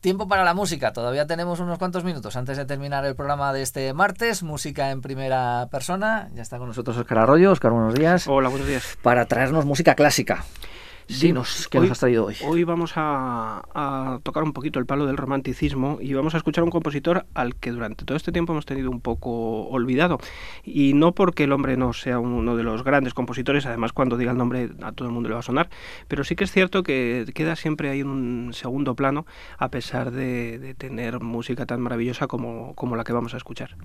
Tiempo para la música. Todavía tenemos unos cuantos minutos antes de terminar el programa de este martes. Música en primera persona. Ya está con nosotros Oscar Arroyo. Oscar, buenos días. Hola, buenos días. Para traernos música clásica. Sí, ¿qué nos has traído hoy? Hoy vamos a, tocar un poquito el palo del romanticismo y vamos a escuchar a un compositor al que durante todo este tiempo hemos tenido un poco olvidado. Y no porque el hombre no sea uno de los grandes compositores, además cuando diga el nombre a todo el mundo le va a sonar, pero sí que es cierto que queda siempre ahí en un segundo plano a pesar de, tener música tan maravillosa como la que vamos a escuchar.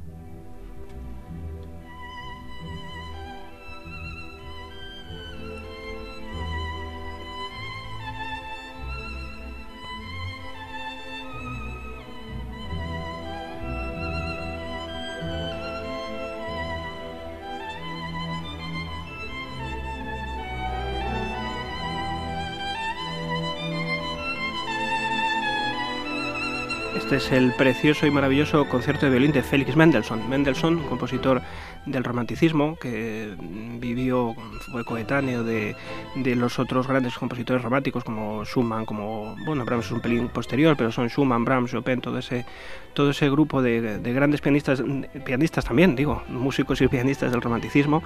Este es el precioso y maravilloso concierto de violín de Félix Mendelssohn. Mendelssohn, compositor del romanticismo, que vivió, fue coetáneo de, los otros grandes compositores románticos como Schumann, como, bueno, Brahms es un pelín posterior, pero son Schumann, Brahms, Chopin, todo ese, todo ese grupo de, grandes pianistas, pianistas también, digo, músicos y pianistas del romanticismo,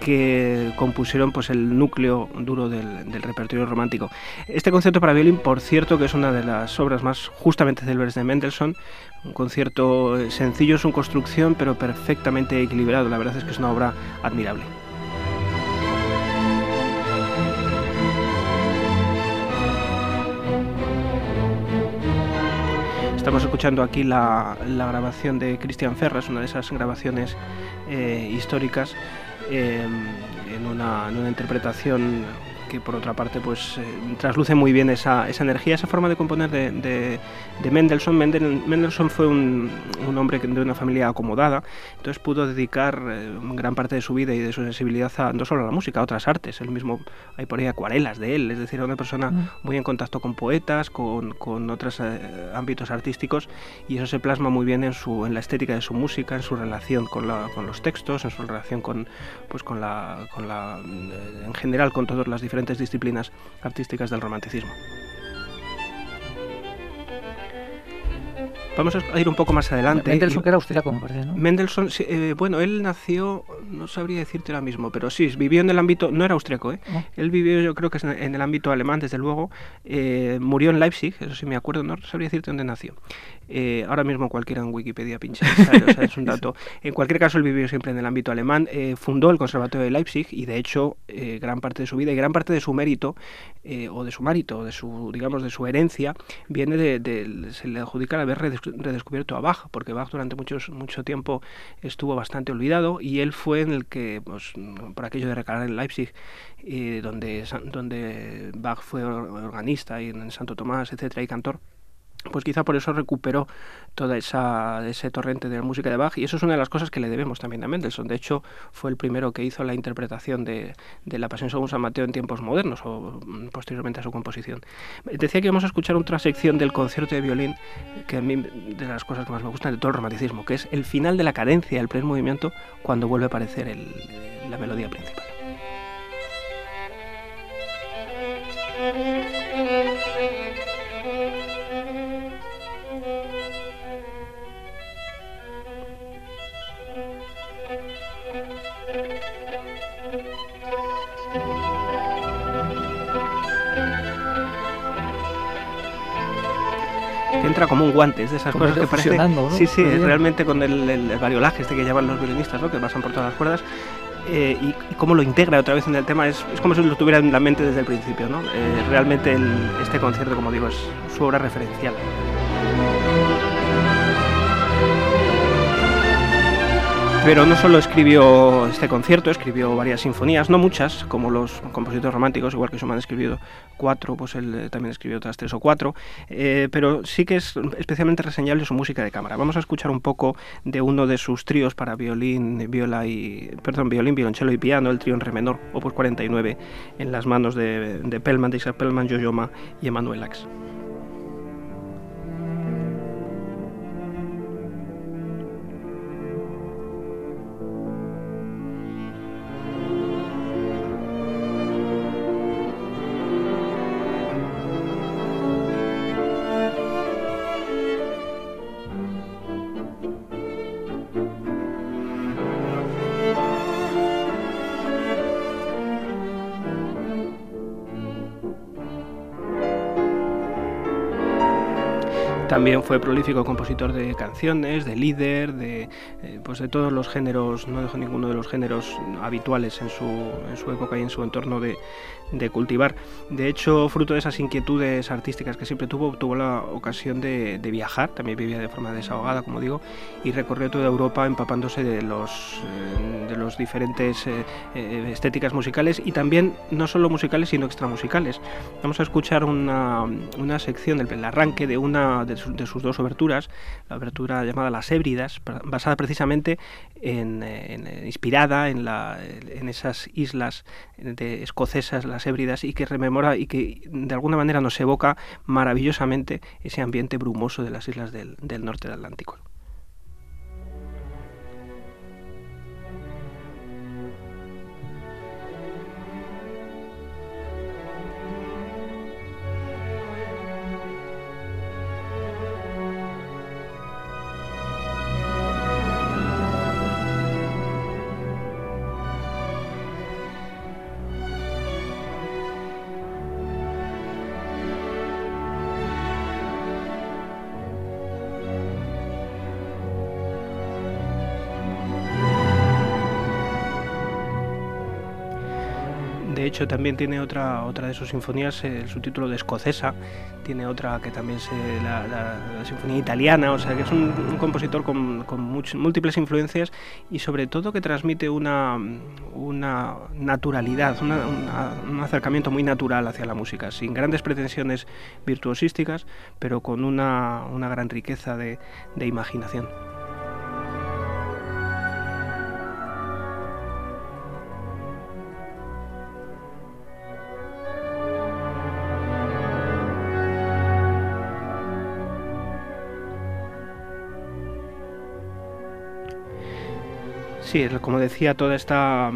que compusieron pues el núcleo duro del, del repertorio romántico. Este concierto para violín, por cierto, que es una de las obras más justamente célebres de Mendelssohn, un concierto sencillo en su construcción, pero perfectamente equilibrado. La verdad es que es una obra admirable. Estamos escuchando aquí la, grabación de Christian Ferras, una de esas grabaciones eh, históricas, una, en, una, interpretación que por otra parte pues eh, trasluce muy bien esa, esa, energía, esa forma de componer de, de, Mendelssohn. Mendelssohn fue un, un, hombre de una familia acomodada, entonces pudo dedicar eh, gran parte de su vida y de su sensibilidad a, no solo a la música, a otras artes. Él mismo, hay por ahí acuarelas de él, es decir, era una persona mm. muy en contacto con poetas, con, con otros eh, ámbitos artísticos y eso se plasma muy bien en, su, en la estética de su música, en su relación con, la, con los textos, en su relación con, pues, con, la, con la, en general con todas las diferentes disciplinas artísticas del romanticismo. Vamos a ir un poco más adelante. Mendelssohn, que era austríaco, me parece, ¿no? Mendelssohn, eh, bueno, él nació, no sabría decirte ahora mismo, pero sí, vivió en el ámbito, no era austríaco, ¿eh? Él vivió, yo creo que es en el ámbito alemán, desde luego. Eh, murió en Leipzig, eso sí me acuerdo, no sabría decirte dónde nació. Eh, ahora mismo cualquiera en Wikipedia pincha, o sea, es un dato. En cualquier caso, él vivió siempre en el ámbito alemán, fundó el Conservatorio de Leipzig y, de hecho, gran parte de su vida y gran parte de su mérito, o de su mérito, o de su, digamos, de su herencia, viene de, se le adjudica haber redescubierto a Bach, porque Bach durante muchos, mucho tiempo estuvo bastante olvidado y él fue en el que, pues, por aquello de recalar en Leipzig, y donde, donde Bach fue organista y en Santo Tomás, etcétera, y cantor, pues quizá por eso recuperó toda esa ese torrente de la música de Bach y eso es una de las cosas que le debemos también a Mendelssohn. De hecho, fue el primero que hizo la interpretación de, de la Pasión según San Mateo en tiempos modernos o mm, posteriormente a su composición. Decía que vamos a escuchar otra sección del concierto de violín que a mí de las cosas que más me gustan de todo el romanticismo, que es el final de la cadencia, el primer movimiento cuando vuelve a aparecer el, la melodía principal. Entra como un guante, es de esas cosas que parece... ¿no? Sí, sí, realmente con el, el, variolaje este que llevan los violinistas, ¿no? que pasan por todas las cuerdas, eh, y, cómo lo integra otra vez en el tema, es, es, como si lo tuviera en la mente desde el principio. ¿no? Eh, realmente este concierto, como digo, es su obra referencial. Pero no solo escribió este concierto, escribió varias sinfonías, no muchas, como los compositores románticos, igual que Schumann ha escribido cuatro, pues él eh, también escribió otras tres o cuatro, eh, pero sí que es especialmente reseñable su música de cámara. Vamos a escuchar un poco de uno de sus tríos para violín, viola y, perdón, violín, violonchelo y piano, el trío en re menor, opus 49, en las manos de, de Pellman, de Isaac Pellman, y Emanuel Ax. También fue prolífico compositor de canciones, de líder, de, eh, pues de todos los géneros, no dejó ninguno de los géneros habituales en su, en su época y en su entorno de, de cultivar. De hecho, fruto de esas inquietudes artísticas que siempre tuvo, tuvo la ocasión de, viajar, también vivía de forma desahogada, como digo, y recorrió toda Europa empapándose de los, eh, de los diferentes eh, eh, estéticas musicales y también no solo musicales, sino extramusicales. Vamos a escuchar una, una sección, el, arranque de una de, sus dos oberturas, la obertura llamada Las Hébridas, basada precisamente en, inspirada en, en esas islas de escocesas, las hébridas, y que rememora y que de alguna manera nos evoca maravillosamente ese ambiente brumoso de las islas del, del norte del Atlántico. Hecho, también tiene otra, otra de sus sinfonías, el subtítulo de Escocesa, tiene otra que también es la, Sinfonía Italiana, o sea que es un, compositor con, múltiples influencias y sobre todo que transmite una, naturalidad, un acercamiento muy natural hacia la música, sin grandes pretensiones virtuosísticas, pero con una, gran riqueza de imaginación. Sí, como decía, toda esta,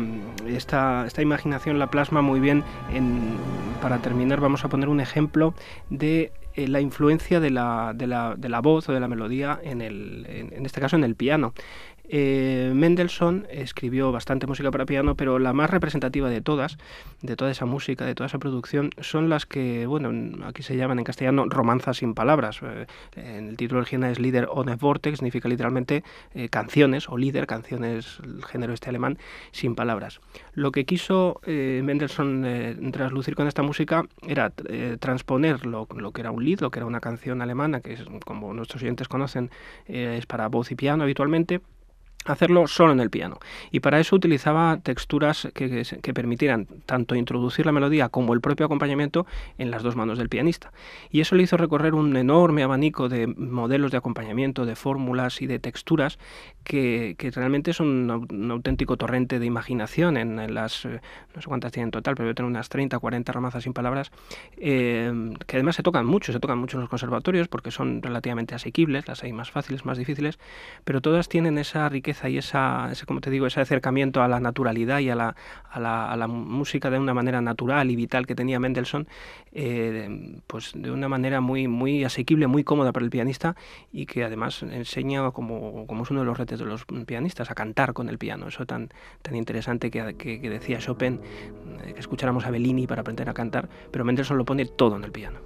esta, esta imaginación la plasma muy bien. En, para terminar, vamos a poner un ejemplo de eh, la influencia de la, de, la, de la, voz o de la melodía, en, el, en este caso en el piano. Eh, Mendelssohn escribió bastante música para piano, pero la más representativa de todas, de toda esa música, de toda esa producción, son las que, bueno, aquí se llaman en castellano romanzas sin palabras. Eh, el título original es Lieder ohne Vortex, significa literalmente eh, canciones, o líder, canciones, el género este alemán, sin palabras. Lo que quiso Mendelssohn traslucir con esta música era transponer lo, lo, que era un lied, lo que era una canción alemana, que es, como nuestros oyentes conocen, es para voz y piano habitualmente, hacerlo solo en el piano. Y para eso utilizaba texturas que, que, permitieran tanto introducir la melodía como el propio acompañamiento en las dos manos del pianista. Y eso le hizo recorrer un enorme abanico de modelos de acompañamiento, de fórmulas y de texturas que, que realmente son un, auténtico torrente de imaginación en, las, eh, no sé cuántas tienen en total, pero tener unas 30, 40 ramazas sin palabras, eh, que además se tocan mucho, se tocan mucho en los conservatorios porque son relativamente asequibles, las hay más fáciles, más difíciles, pero todas tienen esa riqueza y esa, ese, como te digo, ese acercamiento a la naturalidad y a la, a la, a la música de una manera natural y vital que tenía Mendelssohn, eh, pues de una manera muy, muy asequible, muy cómoda para el pianista y que además enseña, como, como es uno de los retos de los pianistas, a cantar con el piano. Eso tan, tan interesante que, que, que decía Chopin, eh, que escucháramos a Bellini para aprender a cantar, pero Mendelssohn lo pone todo en el piano.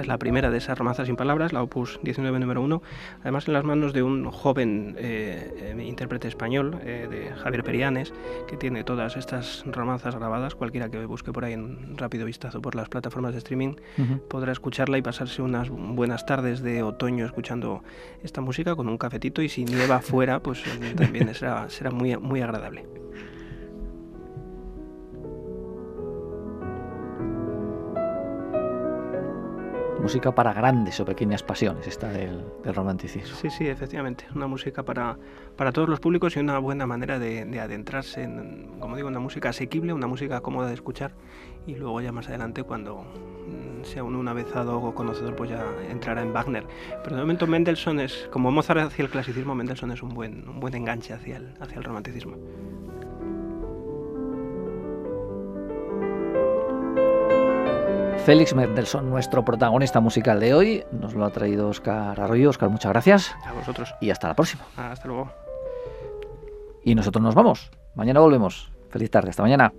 Es la primera de esas romanzas sin palabras, la opus 19 número 1, además en las manos de un joven eh, intérprete español, eh, de Javier Perianes, que tiene todas estas romanzas grabadas. Cualquiera que busque por ahí en rápido vistazo por las plataformas de streaming podrá escucharla y pasarse unas buenas tardes de otoño escuchando esta música con un cafetito y si nieva fuera, pues también será, será muy, muy agradable. Música para grandes o pequeñas pasiones, esta del, romanticismo. Sí, sí, efectivamente, una música para, para todos los públicos y una buena manera de, adentrarse en, como digo, una música asequible, una música cómoda de escuchar y luego ya más adelante cuando mm, sea un, un avezado o conocedor pues ya entrará en Wagner. Pero de momento Mendelssohn es, como Mozart hacia el clasicismo, Mendelssohn es un buen, un buen enganche hacia el, hacia el romanticismo. Félix Mendelssohn, nuestro protagonista musical de hoy. Nos lo ha traído Oscar Arroyo. Oscar, muchas gracias. A vosotros. Y hasta la próxima. Hasta luego. Y nosotros nos vamos. Mañana volvemos. Feliz tarde. Hasta mañana.